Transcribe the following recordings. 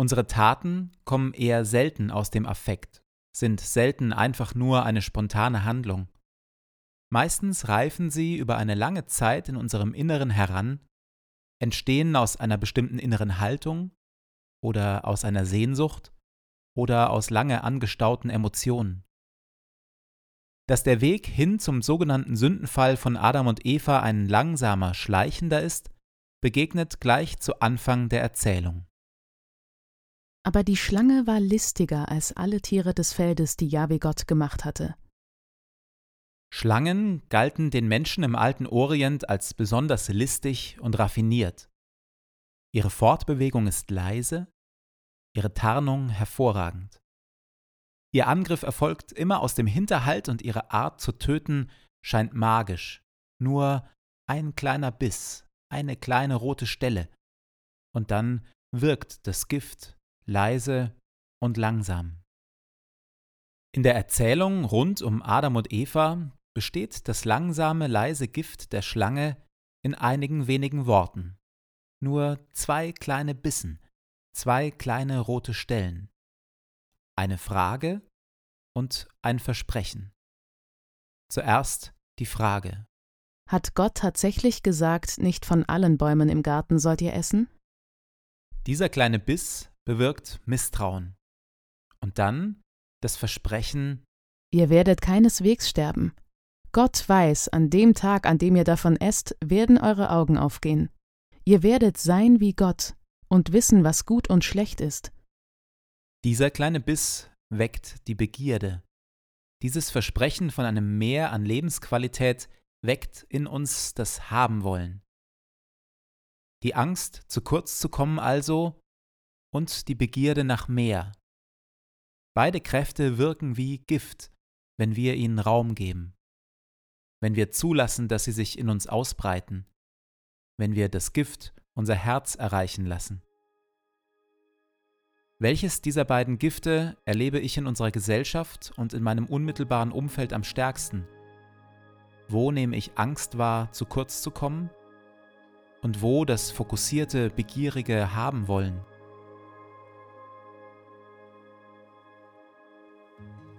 Unsere Taten kommen eher selten aus dem Affekt, sind selten einfach nur eine spontane Handlung. Meistens reifen sie über eine lange Zeit in unserem Inneren heran, entstehen aus einer bestimmten inneren Haltung oder aus einer Sehnsucht oder aus lange angestauten Emotionen. Dass der Weg hin zum sogenannten Sündenfall von Adam und Eva ein langsamer, schleichender ist, begegnet gleich zu Anfang der Erzählung. Aber die Schlange war listiger als alle Tiere des Feldes, die Jahwe Gott gemacht hatte. Schlangen galten den Menschen im alten Orient als besonders listig und raffiniert. Ihre Fortbewegung ist leise, ihre Tarnung hervorragend. Ihr Angriff erfolgt immer aus dem Hinterhalt und ihre Art zu töten scheint magisch. Nur ein kleiner Biss, eine kleine rote Stelle, und dann wirkt das Gift leise und langsam. In der Erzählung rund um Adam und Eva besteht das langsame, leise Gift der Schlange in einigen wenigen Worten. Nur zwei kleine Bissen, zwei kleine rote Stellen. Eine Frage und ein Versprechen. Zuerst die Frage. Hat Gott tatsächlich gesagt, nicht von allen Bäumen im Garten sollt ihr essen? Dieser kleine Biss bewirkt Misstrauen. Und dann das Versprechen, Ihr werdet keineswegs sterben. Gott weiß, an dem Tag, an dem ihr davon esst, werden eure Augen aufgehen. Ihr werdet sein wie Gott und wissen, was gut und schlecht ist. Dieser kleine Biss weckt die Begierde. Dieses Versprechen von einem Mehr an Lebensqualität weckt in uns das Haben wollen. Die Angst, zu kurz zu kommen also und die Begierde nach mehr. Beide Kräfte wirken wie Gift, wenn wir ihnen Raum geben, wenn wir zulassen, dass sie sich in uns ausbreiten, wenn wir das Gift unser Herz erreichen lassen. Welches dieser beiden Gifte erlebe ich in unserer Gesellschaft und in meinem unmittelbaren Umfeld am stärksten? Wo nehme ich Angst wahr, zu kurz zu kommen? Und wo das fokussierte, begierige Haben wollen? thank you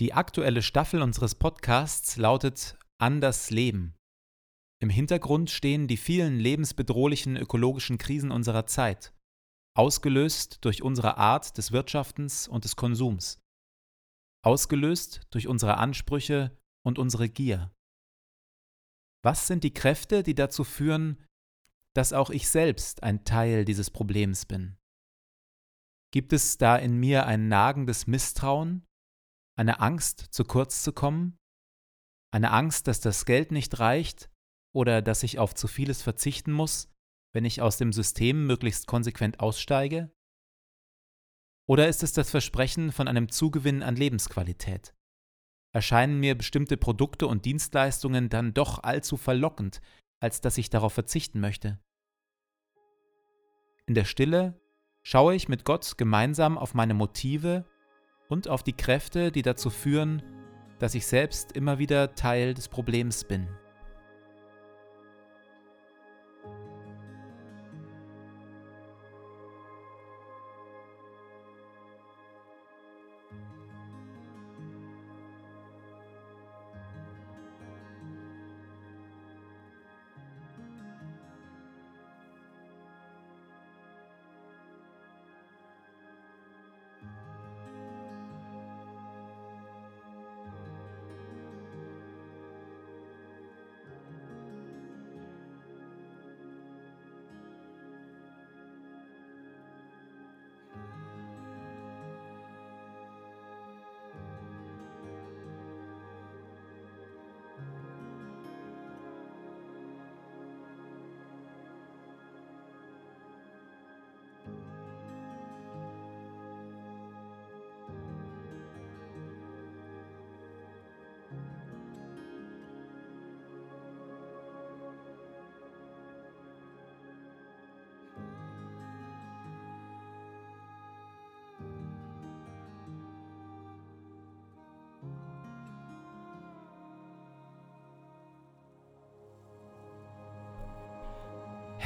Die aktuelle Staffel unseres Podcasts lautet Anders Leben. Im Hintergrund stehen die vielen lebensbedrohlichen ökologischen Krisen unserer Zeit, ausgelöst durch unsere Art des Wirtschaftens und des Konsums, ausgelöst durch unsere Ansprüche und unsere Gier. Was sind die Kräfte, die dazu führen, dass auch ich selbst ein Teil dieses Problems bin? Gibt es da in mir ein nagendes Misstrauen, eine Angst, zu kurz zu kommen, eine Angst, dass das Geld nicht reicht oder dass ich auf zu vieles verzichten muss, wenn ich aus dem System möglichst konsequent aussteige? Oder ist es das Versprechen von einem Zugewinn an Lebensqualität? Erscheinen mir bestimmte Produkte und Dienstleistungen dann doch allzu verlockend, als dass ich darauf verzichten möchte? In der Stille schaue ich mit Gott gemeinsam auf meine Motive und auf die Kräfte, die dazu führen, dass ich selbst immer wieder Teil des Problems bin.